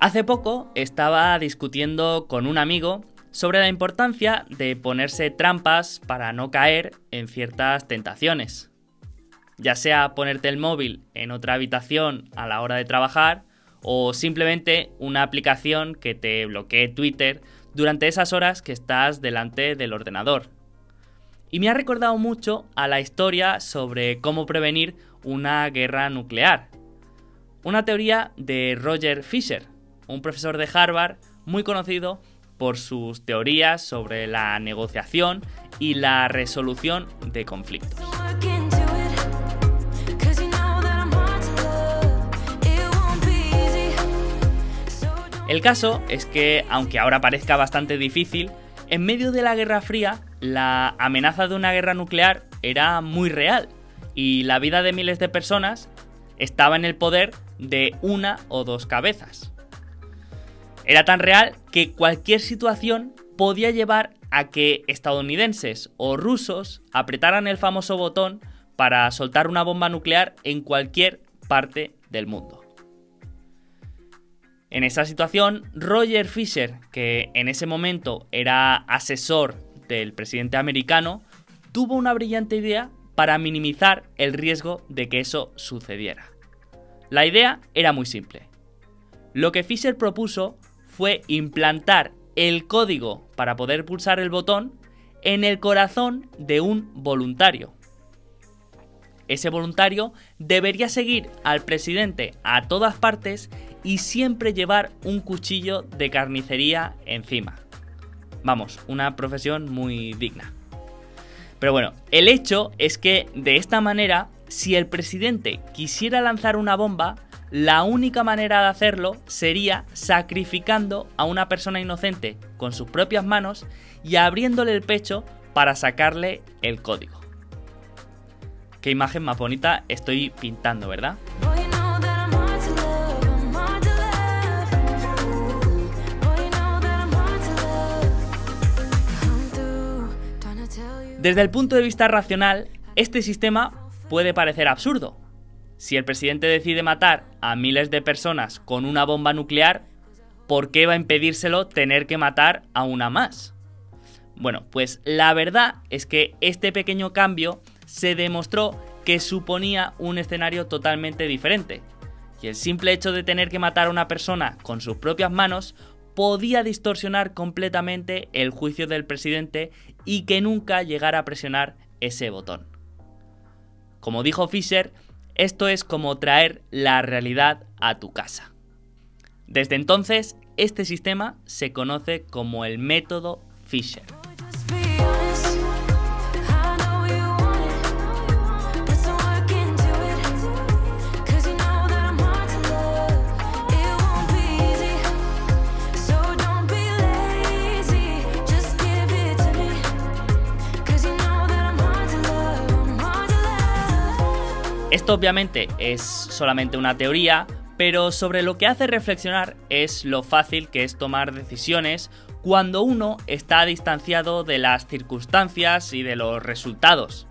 Hace poco estaba discutiendo con un amigo sobre la importancia de ponerse trampas para no caer en ciertas tentaciones. Ya sea ponerte el móvil en otra habitación a la hora de trabajar o simplemente una aplicación que te bloquee Twitter durante esas horas que estás delante del ordenador. Y me ha recordado mucho a la historia sobre cómo prevenir una guerra nuclear. Una teoría de Roger Fisher, un profesor de Harvard muy conocido por sus teorías sobre la negociación y la resolución de conflictos. El caso es que, aunque ahora parezca bastante difícil, en medio de la Guerra Fría, la amenaza de una guerra nuclear era muy real y la vida de miles de personas estaba en el poder de una o dos cabezas. Era tan real que cualquier situación podía llevar a que estadounidenses o rusos apretaran el famoso botón para soltar una bomba nuclear en cualquier parte del mundo. En esa situación, Roger Fisher, que en ese momento era asesor del presidente americano, tuvo una brillante idea para minimizar el riesgo de que eso sucediera. La idea era muy simple. Lo que Fisher propuso fue implantar el código para poder pulsar el botón en el corazón de un voluntario. Ese voluntario debería seguir al presidente a todas partes y siempre llevar un cuchillo de carnicería encima. Vamos, una profesión muy digna. Pero bueno, el hecho es que de esta manera, si el presidente quisiera lanzar una bomba, la única manera de hacerlo sería sacrificando a una persona inocente con sus propias manos y abriéndole el pecho para sacarle el código. Qué imagen más bonita estoy pintando, ¿verdad? Desde el punto de vista racional, este sistema puede parecer absurdo, si el presidente decide matar a miles de personas con una bomba nuclear, ¿por qué va a impedírselo tener que matar a una más? Bueno, pues la verdad es que este pequeño cambio se demostró que suponía un escenario totalmente diferente. Y el simple hecho de tener que matar a una persona con sus propias manos podía distorsionar completamente el juicio del presidente y que nunca llegara a presionar ese botón. Como dijo Fisher, esto es como traer la realidad a tu casa. Desde entonces, este sistema se conoce como el método Fisher. Esto obviamente es solamente una teoría, pero sobre lo que hace reflexionar es lo fácil que es tomar decisiones cuando uno está distanciado de las circunstancias y de los resultados.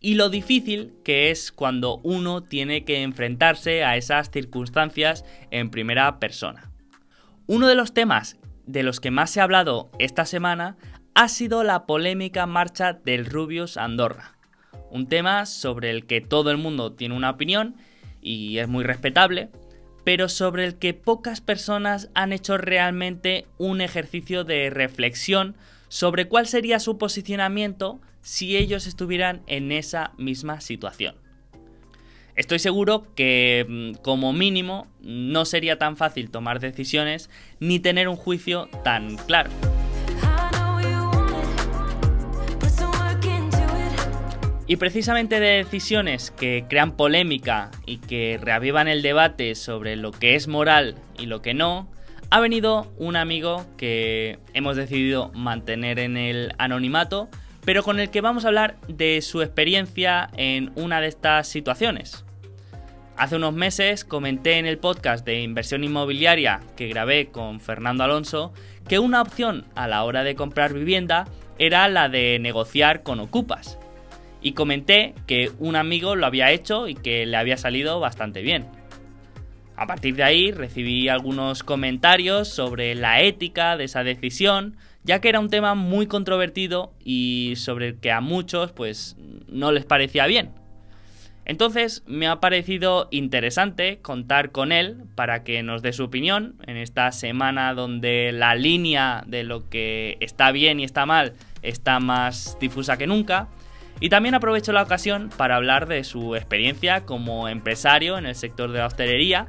Y lo difícil que es cuando uno tiene que enfrentarse a esas circunstancias en primera persona. Uno de los temas de los que más se ha hablado esta semana ha sido la polémica marcha del Rubius Andorra un tema sobre el que todo el mundo tiene una opinión y es muy respetable, pero sobre el que pocas personas han hecho realmente un ejercicio de reflexión sobre cuál sería su posicionamiento si ellos estuvieran en esa misma situación. Estoy seguro que mm, como mínimo no sería tan fácil tomar decisiones ni tener un juicio tan claro. Y precisamente de decisiones que crean polémica y que reavivan el debate sobre lo que es moral y lo que no, ha venido un amigo que hemos decidido mantener en el anonimato, pero con el que vamos a hablar de su experiencia en una de estas situaciones. Hace unos meses comenté en el podcast de inversión inmobiliaria que grabé con Fernando Alonso que una opción a la hora de comprar vivienda era la de negociar con ocupas y comenté que un amigo lo había hecho y que le había salido bastante bien. a partir de ahí recibí algunos comentarios sobre la ética de esa decisión, ya que era un tema muy controvertido y sobre el que a muchos pues no les parecía bien. Entonces me ha parecido interesante contar con él para que nos dé su opinión en esta semana donde la línea de lo que está bien y está mal está más difusa que nunca. Y también aprovecho la ocasión para hablar de su experiencia como empresario en el sector de la hostelería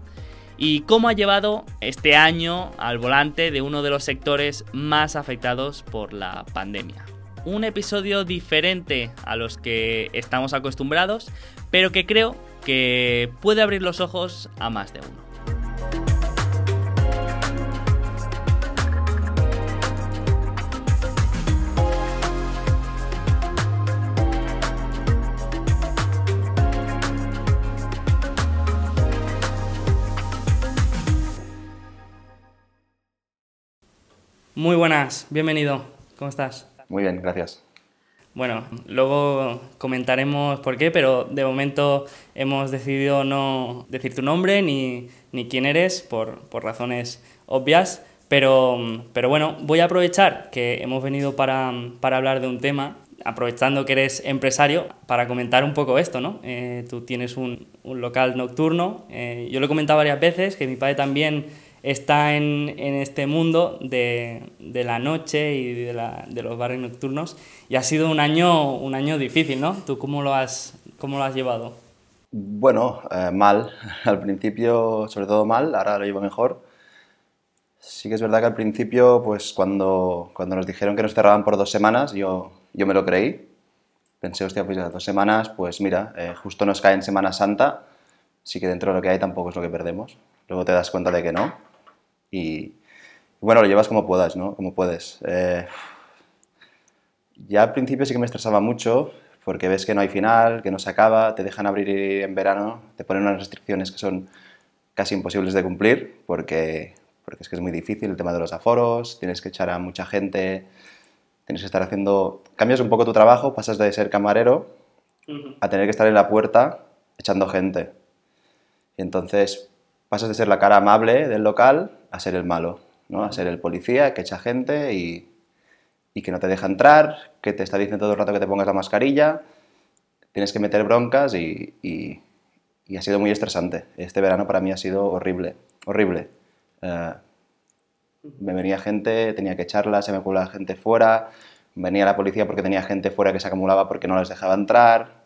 y cómo ha llevado este año al volante de uno de los sectores más afectados por la pandemia. Un episodio diferente a los que estamos acostumbrados, pero que creo que puede abrir los ojos a más de uno. Muy buenas, bienvenido. ¿Cómo estás? Muy bien, gracias. Bueno, luego comentaremos por qué, pero de momento hemos decidido no decir tu nombre ni, quién eres por, razones obvias. Pero, pero, bueno, voy a aprovechar que hemos venido para, hablar de un tema, aprovechando que eres empresario, para comentar un poco esto, ¿no? Eh, tú tienes un, local nocturno, eh, yo lo he comentado varias veces, que mi padre también está en, este mundo de, la noche y de, los barrios nocturnos y ha sido un año, un año difícil, ¿no? ¿Tú cómo lo has, cómo lo has llevado? Bueno, eh, mal. Al principio, sobre todo mal, ahora lo llevo mejor. Sí que es verdad que al principio, pues cuando, cuando nos dijeron que nos cerraban por dos semanas, yo, yo me lo creí. Pensé, hostia, pues ya dos semanas, pues mira, eh, justo nos cae en Semana Santa, sí que dentro de lo que hay tampoco es lo que perdemos. Luego te das cuenta de que no y bueno, lo llevas como puedas, ¿no? Como puedes. Eh, ya al principio sí que me estresaba mucho porque ves que no hay final, que no se acaba, te dejan abrir en verano, te ponen unas restricciones que son casi imposibles de cumplir porque, porque es que es muy difícil el tema de los aforos, tienes que echar a mucha gente, tienes que estar haciendo... Cambias un poco tu trabajo, pasas de ser camarero a tener que estar en la puerta echando gente. Y entonces pasas de ser la cara amable del local a ser el malo, ¿no? a ser el policía que echa gente y, y, que no te deja entrar, que te está diciendo todo el rato que te pongas la mascarilla, tienes que meter broncas y, y, ha sido muy estresante. Este verano para mí ha sido horrible, horrible. Eh, me venía gente, tenía que echarla, se me acumulaba gente fuera, venía la policía porque tenía gente fuera que se acumulaba porque no les dejaba entrar,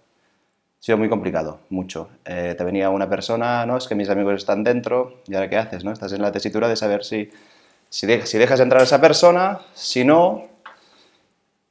ha sido muy complicado, mucho. Eh, te venía una persona, ¿no? Es que mis amigos están dentro, ¿y ahora qué haces, no? Estás en la tesitura de saber si, si, dejas entrar a esa persona, si no,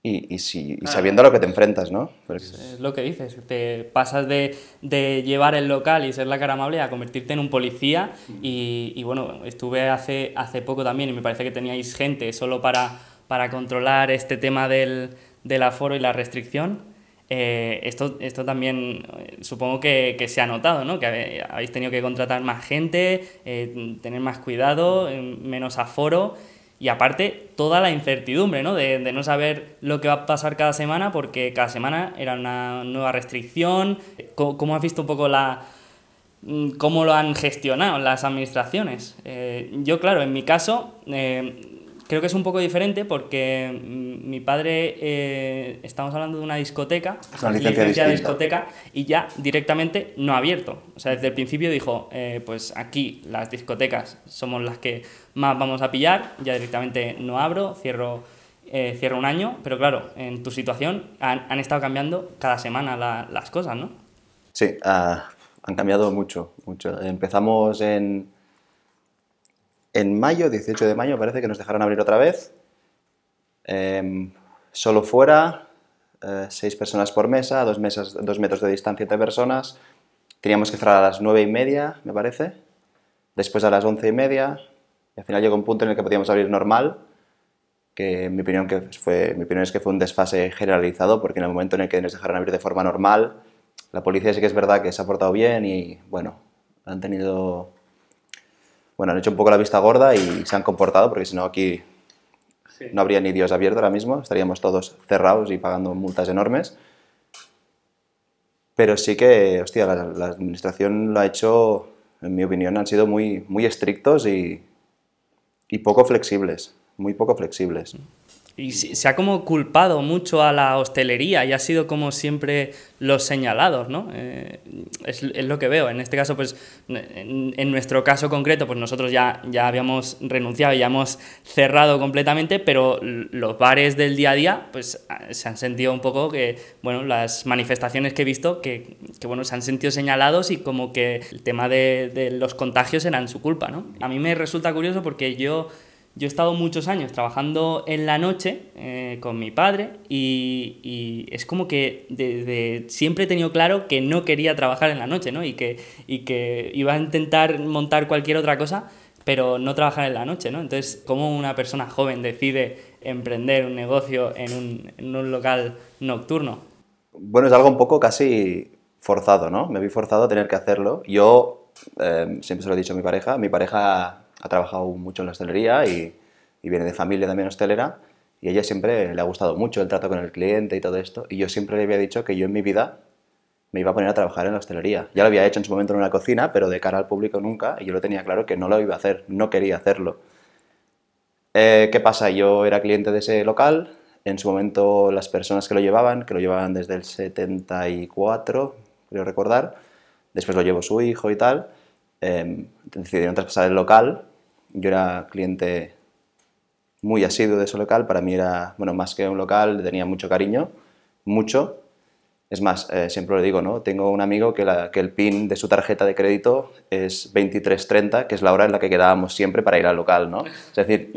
y, si, sabiendo a lo que te enfrentas, ¿no? Es lo que dices, te pasas de, de, llevar el local y ser la cara amable a convertirte en un policía y, y, bueno, estuve hace, hace poco también y me parece que teníais gente solo para, para controlar este tema del, del aforo y la restricción eh, esto, esto también eh, supongo que, que, se ha notado, ¿no? que habéis tenido que contratar más gente, eh, tener más cuidado, menos aforo y aparte toda la incertidumbre ¿no? De, de, no saber lo que va a pasar cada semana porque cada semana era una nueva restricción. ¿Cómo, cómo has visto un poco la, mm, cómo lo han gestionado las administraciones? yo, claro, en mi caso Creo que es un poco diferente porque mm, mi padre, eh, estamos hablando de una discoteca, una licencia, de discoteca, y ya directamente no ha abierto. O sea, desde el principio dijo, eh, pues aquí las discotecas somos las que más vamos a pillar, ya directamente no abro, cierro, eh, cierro un año, pero claro, en tu situación han, han estado cambiando cada semana las cosas, ¿no? Sí, ah, han cambiado mucho, mucho. Empezamos en en mayo, 18 de mayo, parece que nos dejaron abrir otra vez. Em, solo fuera, eh, seis personas por mesa, dos, metros de distancia entre personas. Teníamos que cerrar a las nueve y media, me parece. Después a las once y media. Y al final llegó un punto en el que podíamos abrir normal, que mi opinión, que fue, mi opinión es que fue un desfase generalizado, porque en el momento en el que nos dejaron abrir de forma normal, la policía sí que es verdad que se ha portado bien y, bueno, han tenido bueno, han hecho un poco la vista gorda y se han comportado, porque si no aquí no habría ni Dios abierto ahora mismo, estaríamos todos cerrados y pagando multas enormes. Pero sí que, hostia, la, administración lo ha hecho en mi opinión, han sido muy, muy estrictos y, y poco flexibles, muy poco flexibles. Y se ha como culpado mucho a la hostelería y ha sido como siempre los señalados, ¿no? Eh, es, es, lo que veo. En este caso, pues, en, en, nuestro caso concreto, pues nosotros ya, ya habíamos renunciado, ya hemos cerrado completamente, pero los bares del día a día, pues, se han sentido un poco que, bueno, las manifestaciones que he visto, que, que bueno, se han sentido señalados y como que el tema de, de los contagios eran su culpa, ¿no? A mí me resulta curioso porque yo yo he estado muchos años trabajando en la noche eh, con mi padre y, y, es como que desde siempre he tenido claro que no quería trabajar en la noche, ¿no? Y que, y que iba a intentar montar cualquier otra cosa, pero no trabajar en la noche, ¿no? Entonces, ¿cómo una persona joven decide emprender un negocio en un, en un local nocturno? Bueno, es algo un poco casi forzado, ¿no? Me vi forzado a tener que hacerlo. Yo, eh, siempre se lo he dicho a mi pareja, mi pareja ha trabajado mucho en la hostelería y, y, viene de familia también hostelera y a ella siempre le ha gustado mucho el trato con el cliente y todo esto y yo siempre le había dicho que yo en mi vida me iba a poner a trabajar en la hostelería. Ya lo había hecho en su momento en una cocina, pero de cara al público nunca y yo lo tenía claro que no lo iba a hacer, no quería hacerlo. Eh, ¿Qué pasa? Yo era cliente de ese local, en su momento las personas que lo llevaban, que lo llevaban desde el 74, creo recordar, después lo llevó su hijo y tal, eh, decidieron traspasar el local. Yo era cliente muy asiduo de ese local, para mí era, bueno, más que un local, tenía mucho cariño, mucho. Es más, eh, siempre lo digo, ¿no? Tengo un amigo que, que, el PIN de su tarjeta de crédito es 2330, que es la hora en la que quedábamos siempre para ir al local, ¿no? Es decir,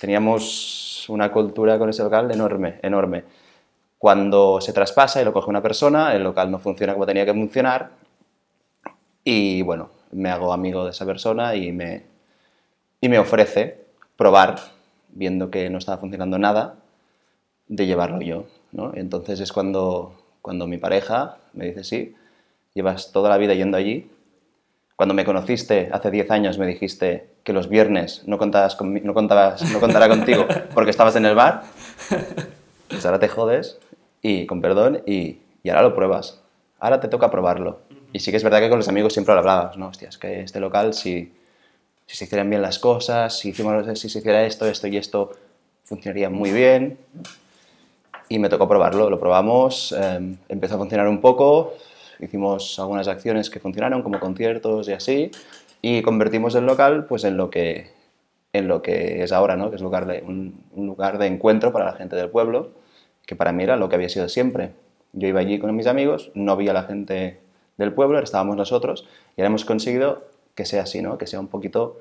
teníamos una cultura con ese local enorme, enorme. Cuando se traspasa y lo coge una persona, el local no funciona como tenía que funcionar y, bueno, me hago amigo de esa persona y me, y me ofrece probar, viendo que no estaba funcionando nada, de llevarlo yo. ¿no? Entonces es cuando, cuando mi pareja me dice, sí, llevas toda la vida yendo allí. Cuando me conociste hace 10 años me dijiste que los viernes no, contabas con, no, contabas, no contara contigo porque estabas en el bar. Pues ahora te jodes y con perdón y, y ahora lo pruebas. Ahora te toca probarlo. Y sí que es verdad que con los amigos siempre lo hablabas, ¿no? Hostias, que este local, si, si se hicieran bien las cosas, si, hicimos, si se hiciera esto, esto y esto, funcionaría muy bien. Y me tocó probarlo, lo probamos, eh, empezó a funcionar un poco, hicimos algunas acciones que funcionaron, como conciertos y así, y convertimos el local pues, en, lo que, en lo que es ahora, ¿no? que es lugar de, un, un lugar de encuentro para la gente del pueblo, que para mí era lo que había sido siempre. Yo iba allí con mis amigos, no vi a la gente del pueblo, estábamos nosotros, y ahora hemos conseguido que sea así, ¿no? que sea un poquito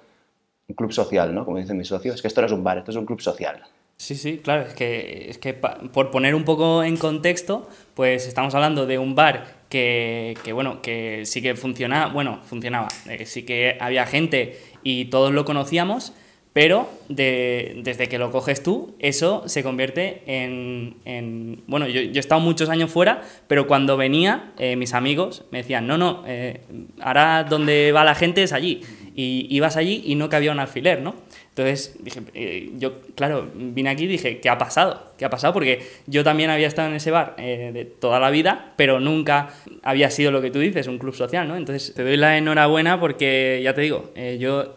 un club social, ¿no? como dicen mis socios, es que esto no es un bar, esto es un club social. Sí, sí, claro, es que, es que por poner un poco en contexto, pues estamos hablando de un bar que, que bueno, que sí que funcionaba, bueno, funcionaba, eh, sí que había gente y todos lo conocíamos, pero de, desde que lo coges tú, eso se convierte en... en bueno, yo, yo, he estado muchos años fuera, pero cuando venía, eh, mis amigos me decían, no, no, eh, ahora donde va la gente es allí. Y ibas allí y no cabía un alfiler, ¿no? Entonces, dije, eh, yo, claro, vine aquí y dije, ¿qué ha pasado? ¿Qué ha pasado? Porque yo también había estado en ese bar de toda la vida, pero nunca había sido lo que tú dices, un club social, ¿no? Entonces, te doy la enhorabuena porque, ya te digo, yo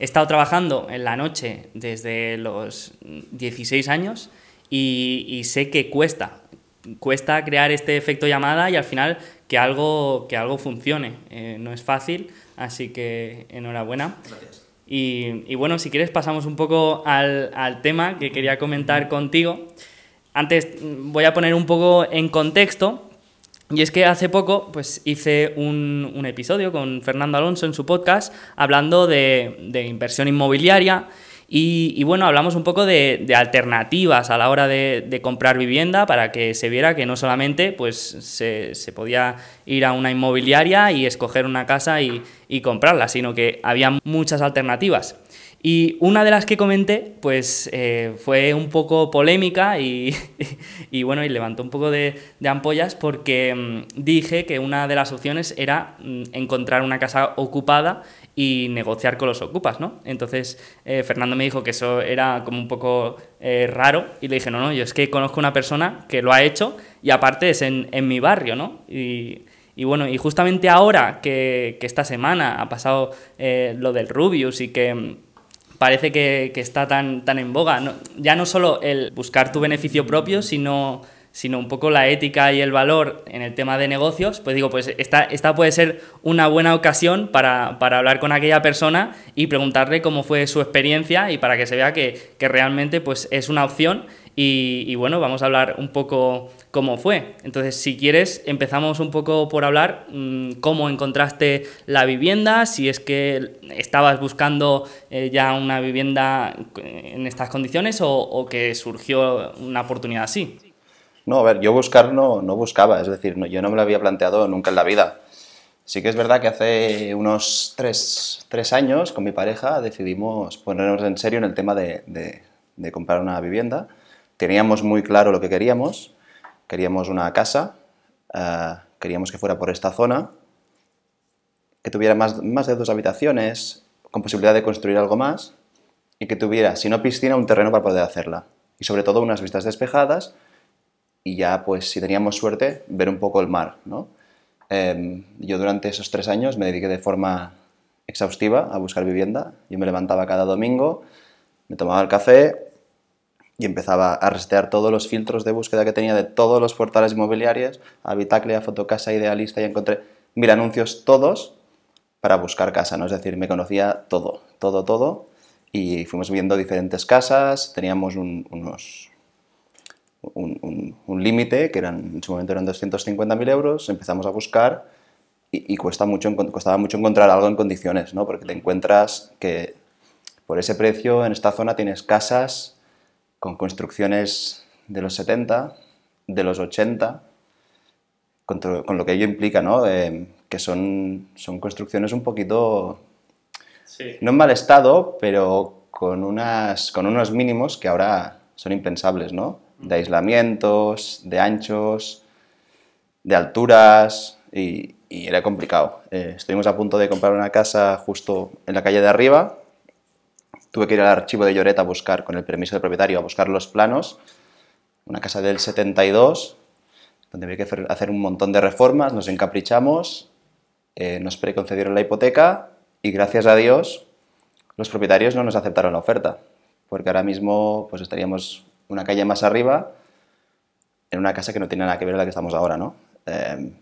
He estado trabajando en la noche desde los 16 años y, y, sé que cuesta. Cuesta crear este efecto llamada y al final que algo, que algo funcione. Eh, no es fácil, así que enhorabuena. Gracias. Y, y, bueno, si quieres pasamos un poco al, al tema que quería comentar contigo. Antes voy a poner un poco en contexto y es que hace poco pues, hice un, episodio con Fernando Alonso en su podcast hablando de, inversión inmobiliaria y, bueno, hablamos un poco de, alternativas a la hora de, comprar vivienda para que se viera que no solamente pues, se, podía ir a una inmobiliaria y escoger una casa y comprarla, sino que había muchas alternativas. Y una de las que comenté, pues eh, fue un poco polémica y, y, bueno, y levantó un poco de, de ampollas porque mmm, dije que una de las opciones era mmm, encontrar una casa ocupada y negociar con los ocupas, ¿no? Entonces eh, Fernando me dijo que eso era como un poco eh, raro y le dije, no, no, yo es que conozco una persona que lo ha hecho y aparte es en, en mi barrio, ¿no? Y, Y bueno, y justamente ahora que, esta semana ha pasado lo del Rubius y que mm, parece que, está tan, tan en boga, ya no solo el buscar tu beneficio propio, sino sino un poco la ética y el valor en el tema de negocios, pues digo, pues esta, esta puede ser una buena ocasión para, hablar con aquella persona y preguntarle cómo fue su experiencia y para que se vea que, realmente pues, es una opción y, bueno, vamos a hablar un poco cómo fue. Entonces, si quieres, empezamos un poco por hablar mm, cómo encontraste la vivienda, si es que estabas buscando eh, ya una vivienda en estas condiciones o, o que surgió una oportunidad así. No, a ver, yo buscar no, no buscaba, es decir, no, yo no me lo había planteado nunca en la vida. Sí que es verdad que hace unos tres, tres años con mi pareja decidimos ponernos en serio en el tema de, de, comprar una vivienda. Teníamos muy claro lo que queríamos, queríamos una casa, eh, queríamos que fuera por esta zona, que tuviera más, más de dos habitaciones, con posibilidad de construir algo más, y que tuviera, si no piscina, un terreno para poder hacerla. Y sobre todo unas vistas despejadas y ya, pues, si teníamos suerte, ver un poco el mar, ¿no? Em, yo durante esos tres años me dediqué de forma exhaustiva a buscar vivienda. Yo me levantaba cada domingo, me tomaba el café y empezaba a resetear todos los filtros de búsqueda que tenía de todos los portales inmobiliarios, Habitaclia, Fotocasa, Idealista, y encontré mil anuncios todos para buscar casa, ¿no? Es decir, me conocía todo, todo, todo, y fuimos viendo diferentes casas, teníamos unos, un, límite, que eran, en su momento eran 250.000 euros, empezamos a buscar y, cuesta mucho, costaba mucho encontrar algo en condiciones, ¿no? porque te encuentras que por ese precio en esta zona tienes casas con construcciones de los 70, de los 80, con, lo que ello implica, ¿no? Eh, que son, son construcciones un poquito, no en mal estado, pero con, unas, con unos mínimos que ahora son impensables, ¿no? de aislamientos, de anchos, de alturas y, era complicado. Eh, estuvimos a punto de comprar una casa justo en la calle de arriba. Tuve que ir al archivo de Lloret a buscar, con el permiso del propietario, a buscar los planos. Una casa del 72, donde había que hacer un montón de reformas, nos encaprichamos, eh, nos preconcedieron la hipoteca y gracias a Dios los propietarios no nos aceptaron la oferta, porque ahora mismo pues estaríamos una calle más arriba, en una casa que no tiene nada que ver con la que estamos ahora, ¿no? Em,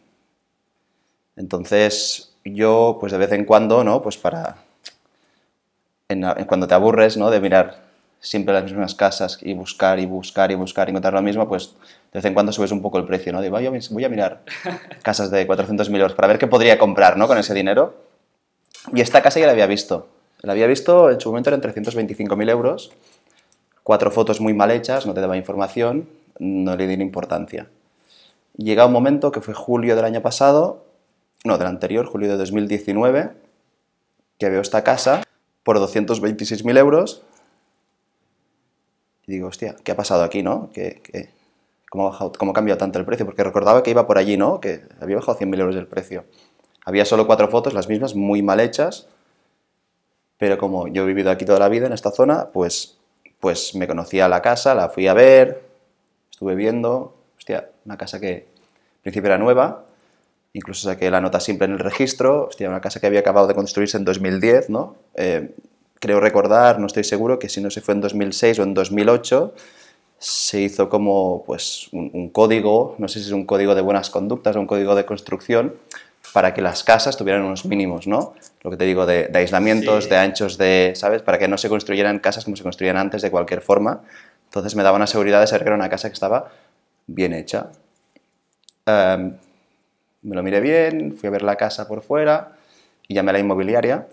entonces, yo, pues de vez en cuando, ¿no? Pues para... cuando te aburres, ¿no? De mirar siempre las mismas casas y buscar y buscar y buscar y encontrar lo mismo, pues de vez en cuando subes un poco el precio, ¿no? Digo, voy a mirar casas de 400.000 euros para ver qué podría comprar, ¿no? Con ese dinero. Y esta casa ya la había visto. La había visto, en su momento eran 325.000 euros cuatro fotos muy mal hechas, no te daba información, no le di importancia. Llega un momento que fue julio del año pasado, no, del anterior, julio de 2019, que veo esta casa por 226.000 euros y digo, hostia, ¿qué ha pasado aquí, no? ¿Qué, cómo, ha bajado, ¿Cómo ha cambiado tanto el precio? Porque recordaba que iba por allí, ¿no? Que había bajado 100.000 euros el precio. Había solo cuatro fotos, las mismas, muy mal hechas, pero como yo he vivido aquí toda la vida en esta zona, pues pues me conocía la casa, la fui a ver, estuve viendo, hostia, una casa que al principio era nueva, incluso saqué la nota simple en el registro, hostia, una casa que había acabado de construirse en 2010, ¿no? Eh, creo recordar, no estoy seguro, que si no se fue en 2006 o en 2008, se hizo como pues, un, código, no sé si es un código de buenas conductas o un código de construcción, para que las casas tuvieran unos mínimos, ¿no? Lo que te digo, de, aislamientos, de anchos, de, ¿sabes? Para que no se construyeran casas como se construían antes de cualquier forma. Entonces me daba una seguridad de saber que era una casa que estaba bien hecha. Em, me lo miré bien, fui a ver la casa por fuera y llamé a la inmobiliaria.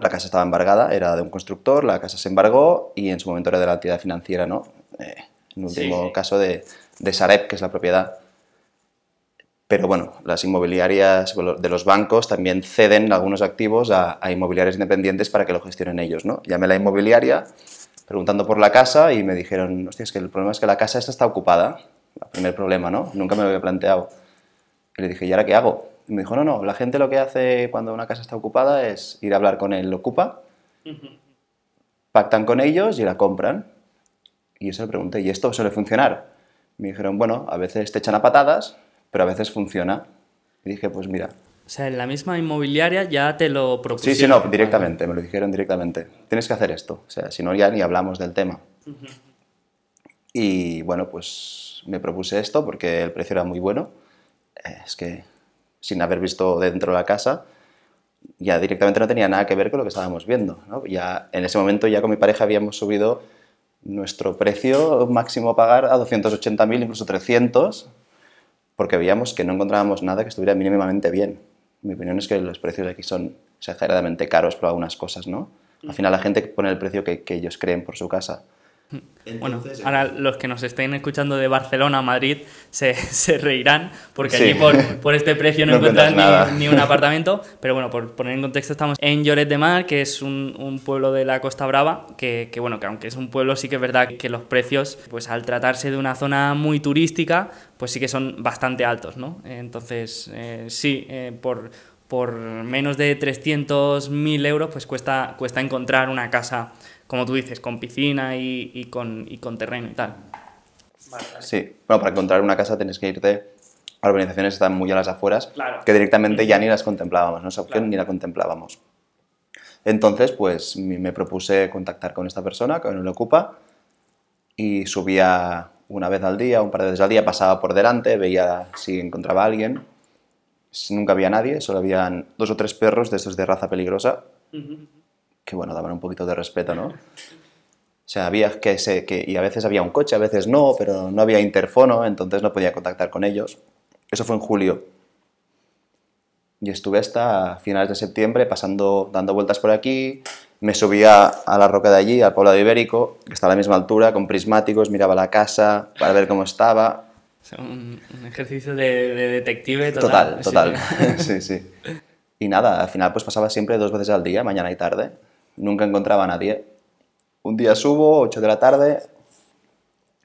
La casa estaba embargada, era de un constructor, la casa se embargó y en su momento era de la entidad financiera, ¿no? Eh, en último caso de, de Sareb, que es la propiedad. Pero bueno, las inmobiliarias de los bancos también ceden algunos activos a, inmobiliarias independientes para que lo gestionen ellos. ¿no? Llamé a la inmobiliaria preguntando por la casa y me dijeron, hostia, es que el problema es que la casa esta está ocupada. El primer problema, ¿no? Nunca me lo había planteado. Y le dije, ¿y ahora qué hago? Y me dijo, no, no, la gente lo que hace cuando una casa está ocupada es ir a hablar con el ocupa, pactan con ellos y la compran. Y yo se lo pregunté, ¿y esto suele funcionar? Me dijeron, bueno, a veces te echan a patadas, pero a veces funciona. Y dije, pues mira. O sea, en la misma inmobiliaria ya te lo propusieron. Sí, sí, no, directamente, me lo dijeron directamente. Tienes que hacer esto. O sea, si no, ya ni hablamos del tema. Y bueno, pues me propuse esto porque el precio era muy bueno. Es que sin haber visto dentro de la casa, ya directamente no tenía nada que ver con lo que estábamos viendo. ¿no? Ya, en ese momento ya con mi pareja habíamos subido nuestro precio máximo a pagar a 280.000, incluso 300, porque veíamos que no encontrábamos nada que estuviera mínimamente bien. Mi opinión es que los precios aquí son exageradamente caros por algunas cosas, ¿no? Al final la gente pone el precio que, que ellos creen por su casa bueno, ahora los que nos estén escuchando de Barcelona, Madrid, se, se reirán porque allí por, por, este precio no, encuentran ni, ni, un apartamento. Pero bueno, por poner en contexto, estamos en Lloret de Mar, que es un, un pueblo de la Costa Brava, que, que, bueno, que aunque es un pueblo, sí que es verdad que los precios, pues al tratarse de una zona muy turística, pues sí que son bastante altos, ¿no? Entonces, eh, sí, eh, por por menos de 300.000 euros, pues cuesta, cuesta encontrar una casa como tú dices, con piscina y, y, con, y con, terreno y tal. Sí, bueno, para encontrar una casa tienes que irte a organizaciones que están muy a las afueras, que directamente ya ni las contemplábamos, ¿no? esa opción ni la contemplábamos. Entonces, pues me propuse contactar con esta persona, que no le ocupa, y subía una vez al día, un par de veces al día, pasaba por delante, veía si encontraba a alguien. Nunca había nadie, solo habían dos o tres perros de esos de raza peligrosa que bueno, daban un poquito de respeto, ¿no? O sea, había que, se, que y a veces había un coche, a veces no, pero no había interfono, entonces no podía contactar con ellos. Eso fue en julio. Y estuve hasta finales de septiembre pasando, dando vueltas por aquí. Me subía a la roca de allí, al pueblo de Ibérico, que está a la misma altura, con prismáticos, miraba la casa para ver cómo estaba. un, ejercicio de, detective total. Total, total. sí, sí. Y nada, al final pues pasaba siempre dos veces al día, mañana y tarde nunca encontraba a nadie. Un día subo, 8 de la tarde,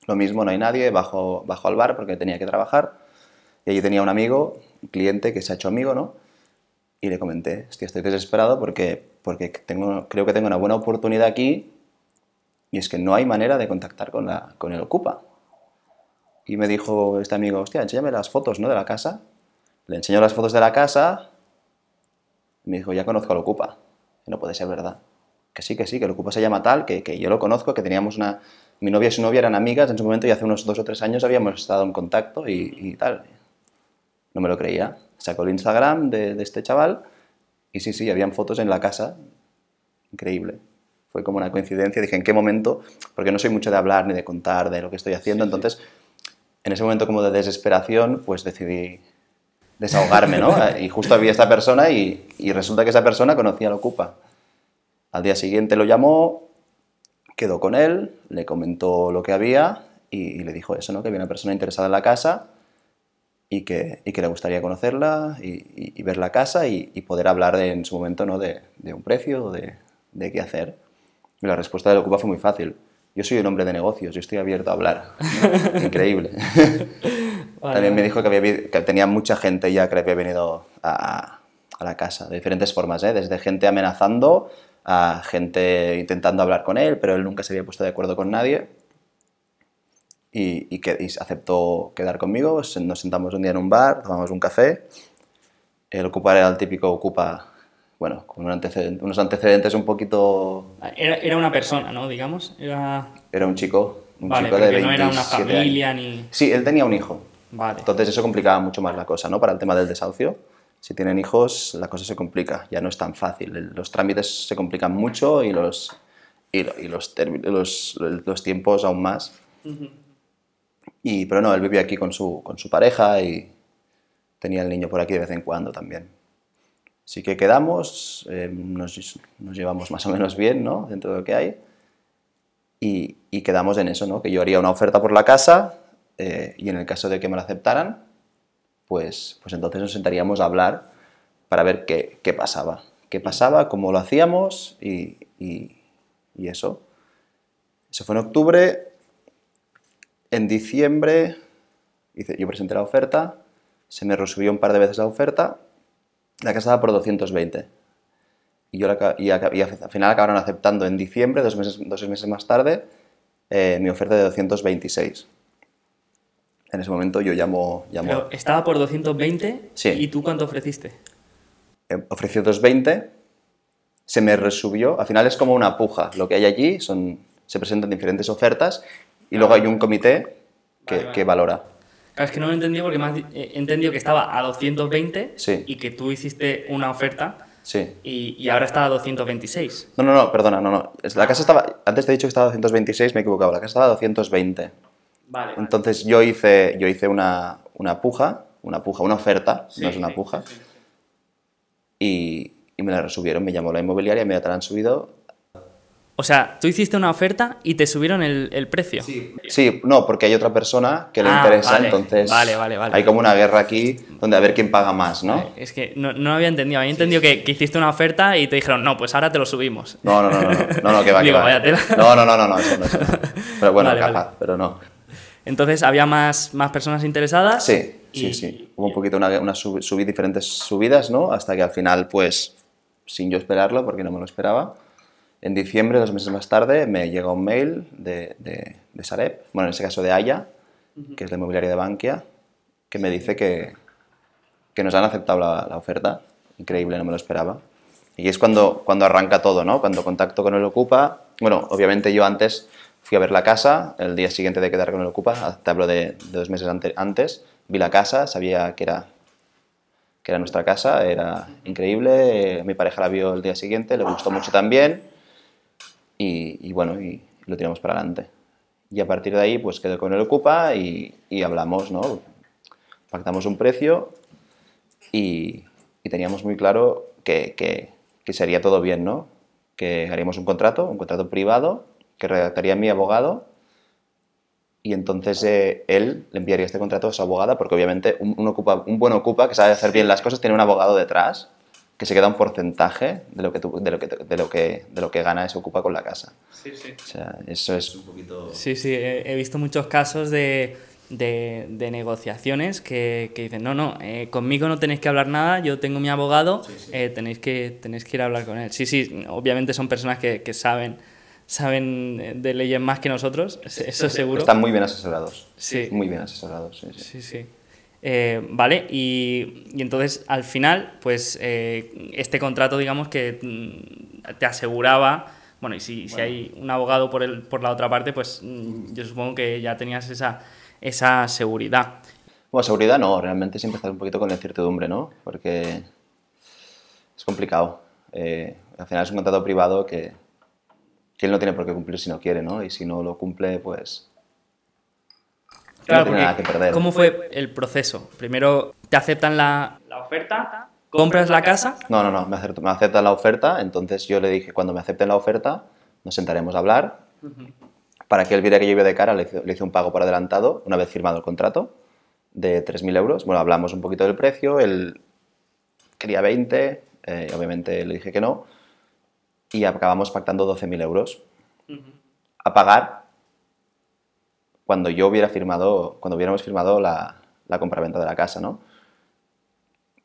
lo mismo, no hay nadie, bajo, bajo al bar porque tenía que trabajar. Y allí tenía un amigo, un cliente que se ha hecho amigo, ¿no? Y le comenté, estoy, estoy desesperado porque, porque tengo, creo que tengo una buena oportunidad aquí y es que no hay manera de contactar con, la, con el Ocupa. Y me dijo este amigo, hostia, enséñame las fotos, ¿no? De la casa. Le enseño las fotos de la casa y me dijo, ya conozco al Ocupa. no puede ser verdad que sí, que sí, que el ocupa se llama tal, que, que, yo lo conozco, que teníamos una... Mi novia y su novia eran amigas en su momento y hace unos dos o tres años habíamos estado en contacto y, y tal. No me lo creía. Sacó el Instagram de, de, este chaval y sí, sí, habían fotos en la casa. Increíble. Fue como una coincidencia. Dije, ¿en qué momento? Porque no soy mucho de hablar ni de contar de lo que estoy haciendo. Sí, entonces, sí. en ese momento como de desesperación, pues decidí desahogarme, ¿no? y justo había esta persona y, y resulta que esa persona conocía al Ocupa. Al día siguiente lo llamó, quedó con él, le comentó lo que había y, y le dijo eso, ¿no? que había una persona interesada en la casa y que, y que le gustaría conocerla y, y ver la casa y, poder hablar de, en su momento ¿no? de, de un precio, de, de, qué hacer. Y la respuesta del Ocupa fue muy fácil. Yo soy un hombre de negocios, yo estoy abierto a hablar. Increíble. Vale. También me dijo que, había, que, tenía mucha gente ya que le había venido a, a la casa, de diferentes formas, ¿eh? desde gente amenazando a gente intentando hablar con él, pero él nunca se había puesto de acuerdo con nadie. Y, y, que, y aceptó quedar conmigo, nos sentamos un día en un bar, tomamos un café. El Ocupa era el típico Ocupa, bueno, con un antecedente, unos antecedentes un poquito... Era, era, una persona, ¿no? Digamos, era... Era un chico, un vale, chico de 27 no era una familia años. ni... Sí, él tenía un hijo. Vale. Entonces eso complicaba mucho más la cosa, ¿no? Para el tema del desahucio si tienen hijos, la cosa se complica, ya no es tan fácil. Los trámites se complican mucho y los, y, y los, los, los, tiempos aún más. Uh -huh. y, pero no, él vivía aquí con su, con su pareja y tenía el niño por aquí de vez en cuando también. Así que quedamos, eh, nos, nos, llevamos más o menos bien, ¿no? Dentro de lo que hay. Y, y quedamos en eso, ¿no? Que yo haría una oferta por la casa eh, y en el caso de que me la aceptaran, pues, pues entonces nos sentaríamos a hablar para ver qué, qué pasaba. Qué pasaba, cómo lo hacíamos y, y, eso. Eso fue en octubre. En diciembre hice, yo presenté la oferta, se me resubió un par de veces la oferta, la casa estaba por 220. Y, yo la, al final acabaron aceptando en diciembre, dos meses, dos meses más tarde, eh, mi oferta de 226. En ese momento yo llamo... llamo Pero estaba por 220 Sí. y tú cuánto ofreciste. eh, ofreció 220, se me resubió. Al final es como una puja. Lo que hay allí son, se presentan diferentes ofertas y luego hay un comité que, Vale, vale. que valora. Claro, es que no lo he entendido porque di- eh, entendido que estaba a 220 Sí. y que tú hiciste una oferta Sí. y, y ahora está a 226. No, no, no, perdona, no, no. La casa estaba, antes te he dicho que estaba a 226, me he equivocado. La casa estaba a 220. Vale. Entonces yo hice, yo hice una, una puja, una puja, una oferta, Sí, no es una sí, puja, sí, sí. Y, y me la resubieron. Me llamó la inmobiliaria, me la han subido. O sea, tú hiciste una oferta y te subieron el, el precio. Sí, no, porque hay otra persona que le Ah, interesa, vale, entonces vale, vale, vale. hay como una guerra aquí donde a ver quién paga más, ¿no? Vale, Es que no, no había entendido. Había entendido que, que hiciste una oferta y te dijeron, no, pues ahora te lo subimos. No, no, no, no, no, no, no, que va, que Digo, va. vaya tela. No, no, no, no, no, eso no, eso no. Pero bueno, Vale, capaz, vale. pero no. Entonces había más, más personas interesadas. Sí, y- sí, sí. Hubo un poquito una, una sub- diferentes subidas, ¿no? Hasta que al final, pues, sin yo esperarlo, porque no me lo esperaba, en diciembre, dos meses más tarde, me llega un mail de, de, de Sareb, bueno, en ese caso de Haya, que es la inmobiliaria de Bankia, que me dice que, que nos han aceptado la, la oferta. Increíble, no me lo esperaba. Y es cuando, cuando arranca todo, ¿no? Cuando contacto con el Ocupa. Bueno, obviamente yo antes fui a ver la casa, el día siguiente de quedar con el Ocupa, te hablo de, de dos meses ante- antes, vi la casa, sabía que era, que era nuestra casa, era increíble, eh, mi pareja la vio el día siguiente, le gustó mucho también y, y bueno, y lo tiramos para adelante. Y a partir de ahí, pues quedé con el Ocupa y, y hablamos, ¿no? Pactamos un precio y, y teníamos muy claro que, que, que sería todo bien, ¿no? Que haríamos un contrato, un contrato privado, que redactaría mi abogado y entonces eh, él le enviaría este contrato a su abogada, porque obviamente un, un ocupa, un buen ocupa que sabe hacer bien las cosas tiene un abogado detrás que se queda un porcentaje de lo que, tú- de lo que, de lo que, de lo que gana ese ocupa con la casa. Sí, sí. O sea, eso es un poquito... Sí, sí, he, he visto muchos casos de, de, de negociaciones que, que dicen, no, no, eh, conmigo no tenéis que hablar nada, yo tengo mi abogado, eh, tenéis, que, tenéis que ir a hablar con él. Sí, sí, obviamente son personas que, que saben, saben eh, de leyes más que nosotros, eso seguro. Están muy bien asesorados. Sí. Muy bien asesorados, sí, sí. Sí, sí. Eh, vale, y, y entonces al final, pues eh, este contrato, digamos que mm, te aseguraba, bueno, y si, si hay un abogado por, el, por la otra parte, pues mm, yo supongo que ya tenías esa, esa seguridad. Bueno, seguridad no, realmente siempre estás un poquito con la incertidumbre, ¿no? Porque es complicado. Eh, al final es un contrato privado que, que él no tiene por qué cumplir si no quiere, ¿no? Y si no lo cumple, pues no tiene nada que perder. ¿Cómo fue el proceso? Primero te aceptan la, la oferta, compras la casa. No, no, no, me, acepta- me aceptan la oferta, entonces yo le dije, cuando me acepten la oferta, nos sentaremos a hablar. Para que él viera que yo iba de cara, le hice, le hice un pago por adelantado, una vez firmado el contrato, de 3.000 euros. Bueno, hablamos un poquito del precio, él quería 20, eh, obviamente le dije que no, y acabamos pactando 12.000 euros a pagar cuando yo hubiera firmado, cuando hubiéramos firmado la, la compraventa de la casa, ¿no?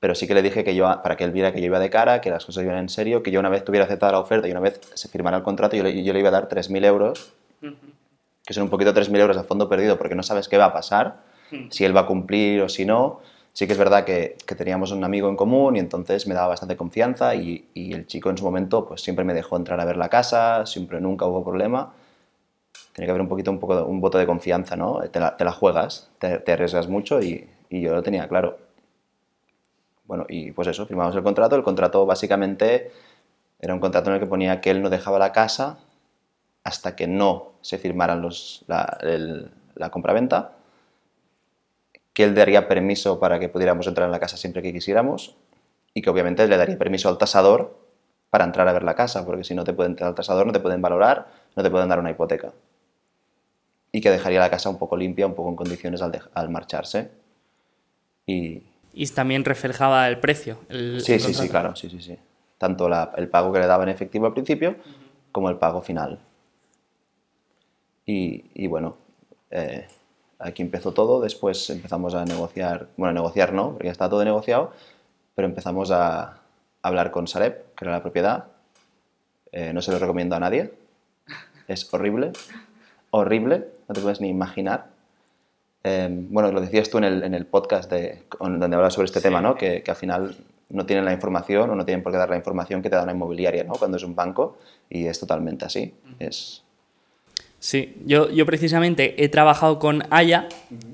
Pero sí que le dije que yo, para que él viera que yo iba de cara, que las cosas iban en serio, que yo una vez tuviera aceptada la oferta y una vez se firmara el contrato, yo le, yo le iba a dar 3.000 euros, que son un poquito 3.000 euros a fondo perdido porque no sabes qué va a pasar, si él va a cumplir o si no. Sí que es verdad que, que teníamos un amigo en común y entonces me daba bastante confianza y, y el chico en su momento pues siempre me dejó entrar a ver la casa, siempre nunca hubo problema. Tiene que haber un poquito un, poco, un voto de confianza, ¿no? Te la, te la juegas, te, te arriesgas mucho y, y yo lo tenía claro. Bueno, y pues eso, firmamos el contrato. El contrato básicamente era un contrato en el que ponía que él no dejaba la casa hasta que no se firmaran los, la, la compraventa, que él daría permiso para que pudiéramos entrar en la casa siempre que quisiéramos y que obviamente le daría permiso al tasador para entrar a ver la casa, porque si no te puede entrar al tasador no te pueden valorar, no te pueden dar una hipoteca. Y que dejaría la casa un poco limpia, un poco en condiciones al, marcharse. Y, Y también reflejaba el precio. el- Sí, el sí, sí, claro, sí, sí, sí. Tanto la- el pago que le daba en efectivo al principio como el pago final. Y, y bueno, eh, aquí empezó todo, después empezamos a negociar, bueno, a negociar no, porque ya estaba todo negociado, pero empezamos a hablar con Sareb, que era la propiedad. Eh, no se lo recomiendo a nadie, es horrible, horrible, no te puedes ni imaginar. Em, bueno, lo decías tú en el, en el podcast de, donde hablas sobre este tema, ¿no? Que, que, al final no tienen la información o no tienen por qué dar la información que te da una inmobiliaria, ¿no? Cuando es un banco y es totalmente así. Es... Sí, yo, yo precisamente he trabajado con Aya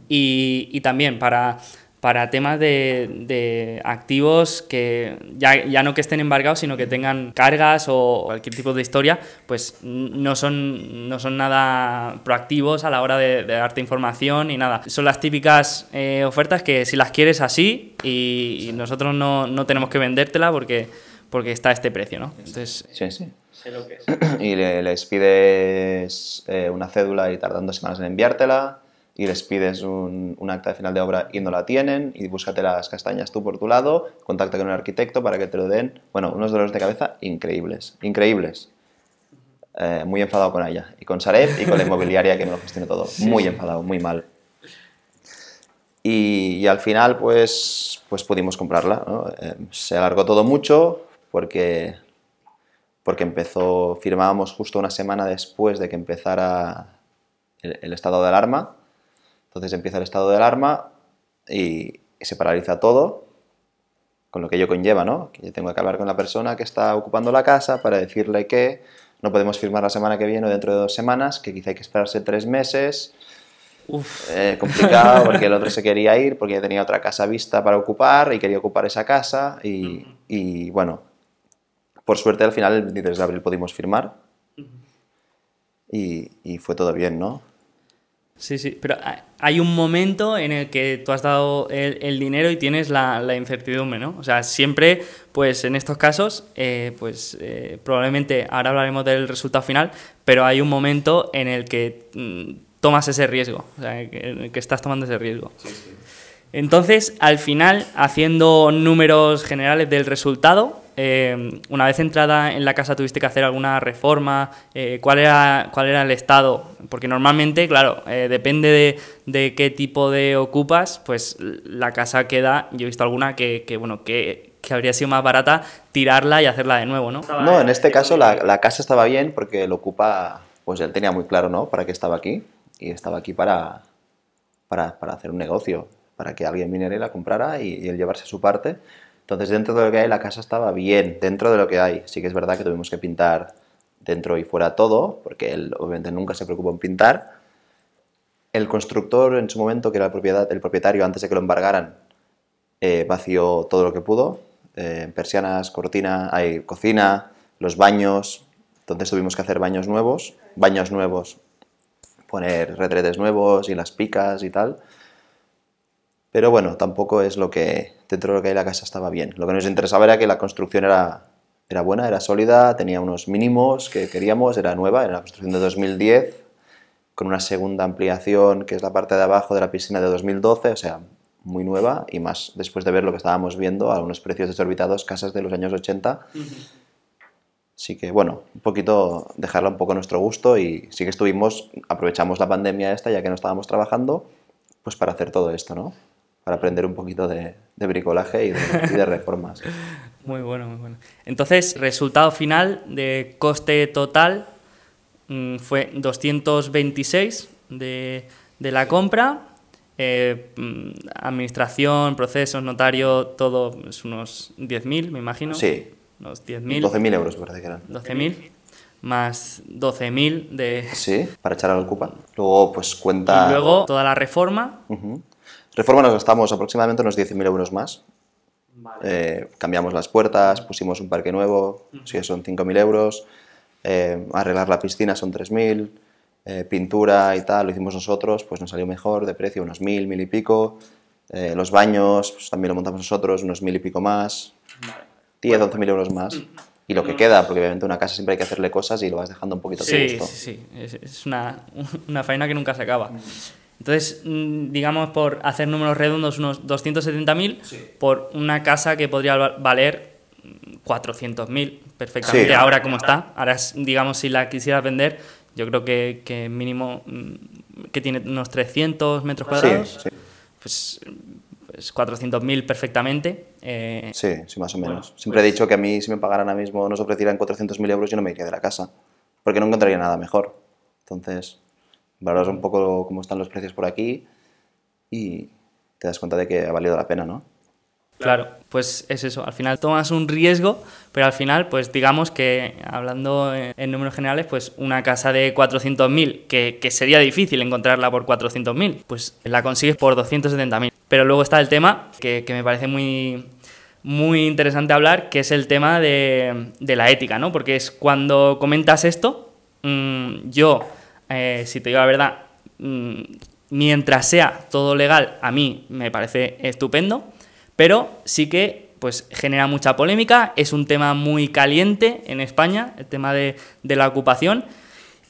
y, y también para para temas de, activos que ya, ya, no que estén embargados, sino que tengan cargas o cualquier tipo de historia, pues no son, no son nada proactivos a la hora de, darte información y nada. Son las típicas eh, ofertas que si las quieres así y, nosotros no, no, tenemos que vendértela porque, porque está a este precio, ¿no? Entonces, sí, sí. Sé lo que es. Y les pides eh, una cédula y tardan dos semanas en enviártela y les pides un, acta de final de obra y no la tienen y búscate las castañas tú por tu lado, contacta con el arquitecto para que te lo den. Bueno, unos dolores de cabeza increíbles, increíbles. Eh, muy enfadado con ella y con Sareb y con la inmobiliaria que me lo gestiona todo. Muy enfadado, muy mal. Y, al final pues, pues pudimos comprarla. Eh, se alargó todo mucho porque, porque empezó, firmábamos justo una semana después de que empezara el estado de alarma entonces empieza el estado de alarma y se paraliza todo, con lo que ello conlleva, ¿no? Que yo tengo que hablar con la persona que está ocupando la casa para decirle que no podemos firmar la semana que viene o dentro de dos semanas, que quizá hay que esperarse tres meses. Uf. Eh, complicado porque el otro se quería ir porque ya tenía otra casa vista para ocupar y quería ocupar esa casa y, y bueno, por suerte al final el 23 de abril pudimos firmar y, y fue todo bien, ¿no? Sí, sí, pero hay un momento en el que tú has dado el, dinero y tienes la, incertidumbre, ¿no? O sea, siempre, pues en estos casos, eh, pues eh, probablemente ahora hablaremos del resultado final, pero hay un momento en el que mm, tomas ese riesgo, o sea, en el que estás tomando ese riesgo. Entonces, al final, haciendo números generales del resultado, eh, una vez entrada en la casa tuviste que hacer alguna reforma, eh, ¿cuál, era, ¿cuál era el estado? Porque normalmente, claro, eh, depende de, qué tipo de ocupas, pues la casa queda, yo he visto alguna que, bueno, que, habría sido más barata tirarla y hacerla de nuevo, ¿no? No, en este caso la, casa estaba bien porque el ocupa, pues él tenía muy claro, ¿no? Para qué estaba aquí y estaba aquí para, para, hacer un negocio, para que alguien viniera y la comprara y, y él llevarse su parte entonces, dentro de lo que hay, la casa estaba bien, dentro de lo que hay. Sí que es verdad que tuvimos que pintar dentro y fuera todo, porque él obviamente nunca se preocupó en pintar. El constructor en su momento, que era el, propietario antes de que lo embargaran, eh, vació todo lo que pudo. Eh, persianas, cortina, hay cocina, los baños. Entonces tuvimos que hacer baños nuevos, baños nuevos, poner retretes nuevos y las picas y tal. Pero bueno, tampoco es lo que dentro de lo que hay la casa estaba bien. Lo que nos interesaba era que la construcción era, era buena, era sólida, tenía unos mínimos que queríamos, era nueva, era la construcción de 2010, con una segunda ampliación que es la parte de abajo de la piscina de 2012, o sea, muy nueva y más después de ver lo que estábamos viendo a unos precios desorbitados, casas de los años 80. Así que bueno, un poquito dejarla un poco a nuestro gusto y sí que estuvimos, aprovechamos la pandemia esta ya que no estábamos trabajando, pues para hacer todo esto, ¿no? Para aprender un poquito de, bricolaje y de, reformas. Muy bueno, muy bueno. Entonces, resultado final de coste total mm, fue 226 de, de la compra. Eh, mm, administración, procesos, notario, todo es unos 10.000, me imagino. Sí. Unos 10.000. 12.000 euros parece que eran. 12.000 más 12.000 de... Sí, para echar al Ocupa. Luego, pues cuenta... Y luego toda la reforma. Reforma nos gastamos aproximadamente unos 10.000 euros más. Eh, cambiamos las puertas, pusimos un parque nuevo, sí, son 5.000 euros. Eh, arreglar la piscina son 3.000. Eh, pintura y tal, lo hicimos nosotros, pues nos salió mejor de precio, unos 1.000, 1.000 y pico. los baños, pues también lo montamos nosotros, unos 1.000 y pico más. 10, 11.000 euros más. Y lo que queda, porque obviamente una casa siempre hay que hacerle cosas y lo vas dejando un poquito sí, Sí, sí, es, una, una faena que nunca se acaba. Entonces, mm, digamos, por hacer números redondos, unos 270.000 por una casa que podría valer 400.000 perfectamente ahora como está. Ahora, digamos, si la quisieras vender, yo creo que, que mínimo mm, que tiene unos 300 metros cuadrados. Pues, pues 400.000 perfectamente. Eh, sí, sí, más o menos. Siempre he dicho que a mí, si me pagaran ahora mismo, nos ofrecieran 400.000 euros, yo no me iría de la casa. Porque no encontraría nada mejor. Entonces, valoras un poco cómo están los precios por aquí y te das cuenta de que ha valido la pena, ¿no? Claro, pues es eso, al final tomas un riesgo, pero al final, pues digamos que, hablando en números generales, pues una casa de 400.000, que, que sería difícil encontrarla por 400.000, pues la consigues por 270.000. Pero luego está el tema, que, me parece muy, muy interesante hablar, que es el tema de, la ética, ¿no? Porque es cuando comentas esto, mmm, yo, eh, si te digo la verdad, mmm, mientras sea todo legal, a mí me parece estupendo pero sí que pues genera mucha polémica, es un tema muy caliente en España, el tema de, de la ocupación,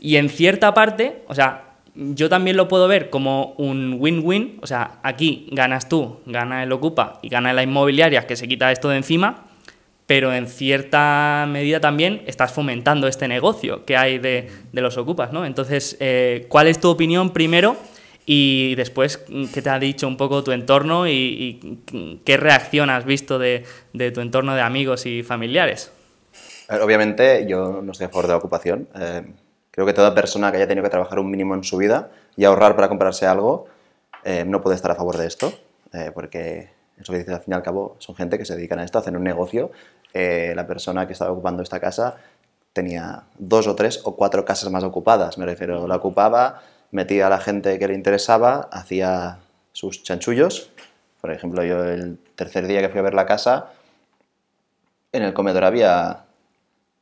y en cierta parte, o sea, yo también lo puedo ver como un win-win, o sea, aquí ganas tú, gana el Ocupa y gana la inmobiliaria que se quita esto de encima, pero en cierta medida también estás fomentando este negocio que hay de, los Ocupas, ¿no? Entonces, eh, ¿cuál es tu opinión primero y después, ¿qué te ha dicho un poco tu entorno y, qué reacción has visto de, tu entorno de amigos y familiares? Obviamente yo no estoy a favor de la ocupación. Eh, creo que toda persona que haya tenido que trabajar un mínimo en su vida y ahorrar para comprarse algo eh, no puede estar a favor de esto, porque que dices al fin y al cabo son gente que se dedican a esto, hacen un negocio. Eh, la persona que estaba ocupando esta casa tenía dos o tres o cuatro casas más ocupadas, me refiero, la ocupaba metía a la gente que le interesaba, hacía sus chanchullos. Por ejemplo, yo el tercer día que fui a ver la casa, en el comedor había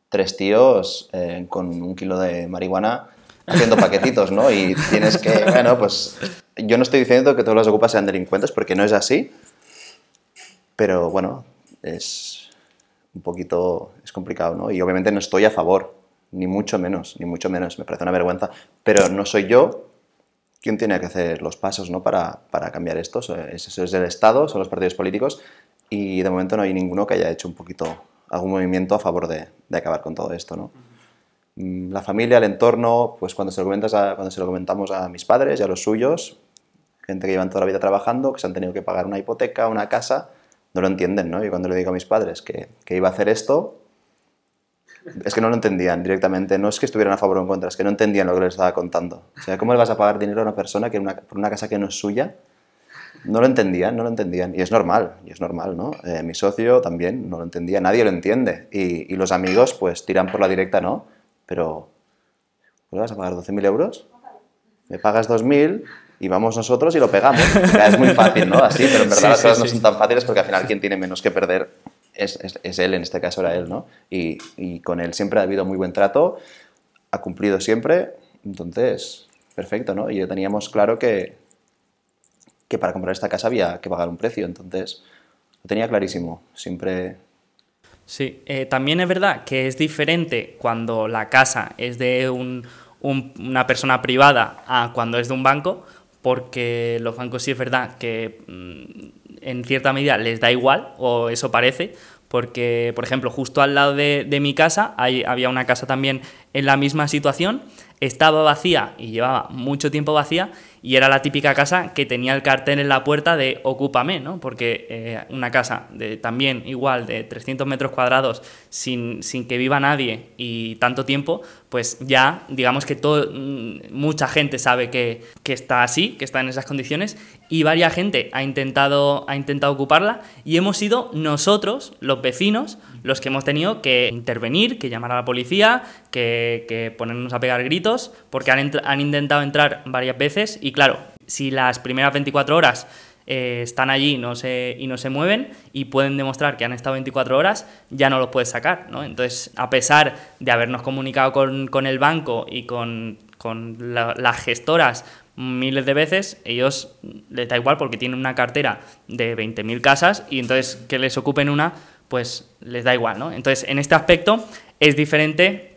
tres tíos eh, con un kilo de marihuana haciendo paquetitos, ¿no? Y tienes que, bueno, pues yo no estoy diciendo que todos los ocupas sean delincuentes porque no es así, pero bueno, es un poquito, es complicado, ¿no? Y obviamente no estoy a favor, ni mucho menos, ni mucho menos, me parece una vergüenza, pero no soy yo quien tiene que hacer los pasos ¿no? para, para cambiar esto, eso es el Estado, son los partidos políticos, y de momento no hay ninguno que haya hecho un poquito, algún movimiento a favor de, de acabar con todo esto, ¿no? Mm, La familia, el entorno, pues cuando se, lo comentas a, cuando se lo comentamos a mis padres y a los suyos, gente que llevan toda la vida trabajando, que se han tenido que pagar una hipoteca, una casa, no lo entienden, ¿no? Y cuando le digo a mis padres que, que iba a hacer esto, es que no lo entendían directamente. No es que estuvieran a favor o en contra, es que no entendían lo que les estaba contando. O sea, ¿cómo le vas a pagar dinero a una persona que por una casa que no es suya? No lo entendían, no lo entendían. Y es normal, y es normal, ¿no? Eh, mi socio también no lo entendía, nadie lo entiende. Y, los amigos, pues, tiran por la directa, ¿no? Pero, ¿le vas a pagar 12.000 euros? Me pagas 2.000 y vamos nosotros y lo pegamos. O sea, es muy fácil, ¿no? Así, pero en verdad sí, las cosas sí, no son tan fáciles porque al final quien tiene menos que perder es, es, es, él, en este caso era él, ¿no? Y, y, con él siempre ha habido muy buen trato, ha cumplido siempre, entonces, perfecto, ¿no? Y teníamos claro que, que para comprar esta casa había que pagar un precio, entonces lo tenía clarísimo, siempre... Sí, eh, también es verdad que es diferente cuando la casa es de un, un, una persona privada a cuando es de un banco, porque los bancos sí es verdad que mmm, en cierta medida les da igual, o eso parece, porque, por ejemplo, justo al lado de, de mi casa hay, había una casa también en la misma situación, estaba vacía y llevaba mucho tiempo vacía y era la típica casa que tenía el cartel en la puerta de ocúpame, ¿no? Porque eh, una casa de, también igual de 300 metros cuadrados sin, sin, que viva nadie y tanto tiempo, pues ya digamos que todo, mucha gente sabe que, que, está así, que está en esas condiciones y varias gente ha intentado, ha intentado ocuparla y hemos sido nosotros, los vecinos, los que hemos tenido que intervenir, que llamar a la policía, que, que ponernos a pegar gritos, porque han, han intentado entrar varias veces claro, si las primeras 24 horas eh, están allí y no se mueven y pueden demostrar que han estado 24 horas, ya no los puedes sacar. ¿no? Entonces, a pesar de habernos comunicado con, con el banco y con, con la, las gestoras miles de veces, ellos les da igual porque tienen una cartera de 20.000 casas y entonces que les ocupen una, pues les da igual. ¿no? Entonces, en este aspecto es diferente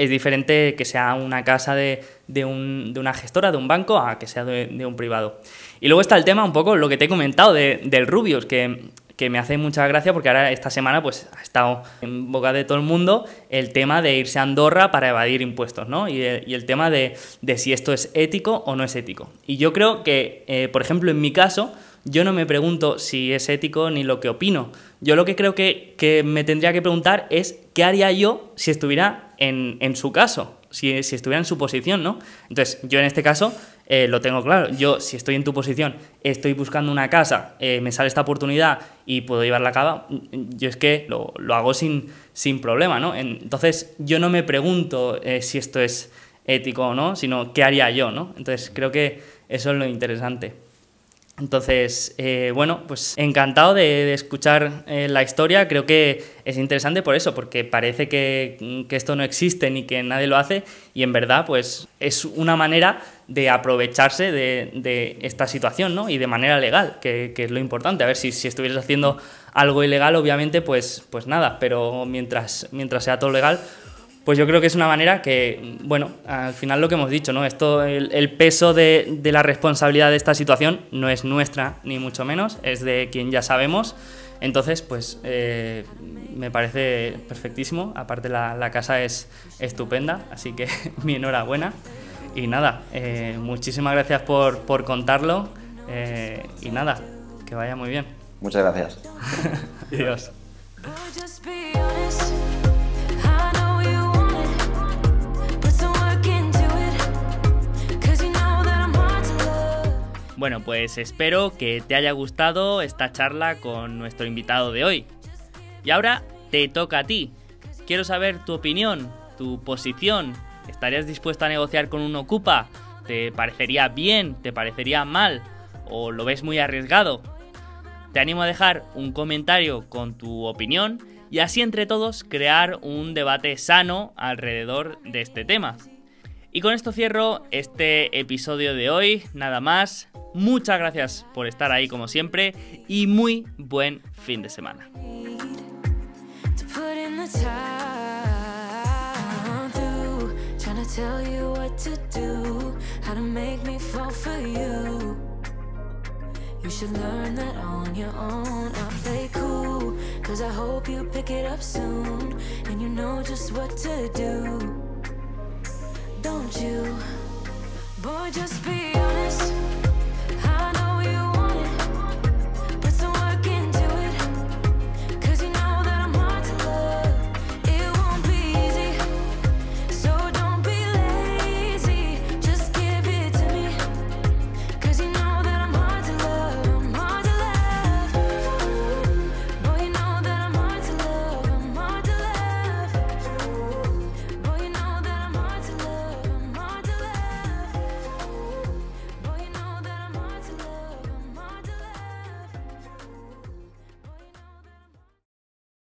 es diferente que sea una casa de, de, un, de, una gestora, de un banco, a que sea de, un privado. Y luego está el tema, un poco lo que te he comentado de, del Rubius, que, que, me hace mucha gracia porque ahora esta semana pues, ha estado en boca de todo el mundo el tema de irse a Andorra para evadir impuestos, ¿no? Y, y el tema de, si esto es ético o no es ético. Y yo creo que, eh, por ejemplo, en mi caso, yo no me pregunto si es ético ni lo que opino. Yo lo que creo que, que me tendría que preguntar es qué haría yo si estuviera en, en su caso, si, si, estuviera en su posición, ¿no? Entonces, yo en este caso eh, lo tengo claro. Yo, si estoy en tu posición, estoy buscando una casa, eh, me sale esta oportunidad y puedo llevarla a cabo, yo es que lo, lo hago sin, sin problema, ¿no? Entonces, yo no me pregunto eh, si esto es ético o no, sino qué haría yo, ¿no? Entonces, creo que eso es lo interesante. Entonces, eh, bueno, pues encantado de, escuchar eh, la historia. Creo que es interesante por eso, porque parece que, esto no existe ni que nadie lo hace y en verdad, pues es una manera de aprovecharse de, esta situación, ¿no? Y de manera legal, que, es lo importante. A ver, si, si estuvieras haciendo algo ilegal, obviamente, pues, pues nada, pero mientras, mientras sea todo legal, pues yo creo que es una manera que, bueno, al final lo que hemos dicho, ¿no? Esto, el, peso de, la responsabilidad de esta situación no es nuestra, ni mucho menos, es de quien ya sabemos. Entonces, pues eh, me parece perfectísimo. Aparte, la, casa es estupenda, así que mi enhorabuena. Y nada, eh, muchísimas gracias por, contarlo. Eh, y nada, que vaya muy bien. Muchas gracias. Adiós. Bueno, pues espero que te haya gustado esta charla con nuestro invitado de hoy. Y ahora te toca a ti. Quiero saber tu opinión, tu posición. ¿Estarías dispuesto a negociar con un Ocupa? ¿Te parecería bien? ¿Te parecería mal? ¿O lo ves muy arriesgado? Te animo a dejar un comentario con tu opinión y así entre todos crear un debate sano alrededor de este tema. Y con esto cierro este episodio de hoy. Nada más. Muchas gracias por estar ahí como siempre y muy buen fin de semana. You should learn that on your own. I play cool, cause I hope you pick it up soon. And you know just what to do. Don't you? Boy, just be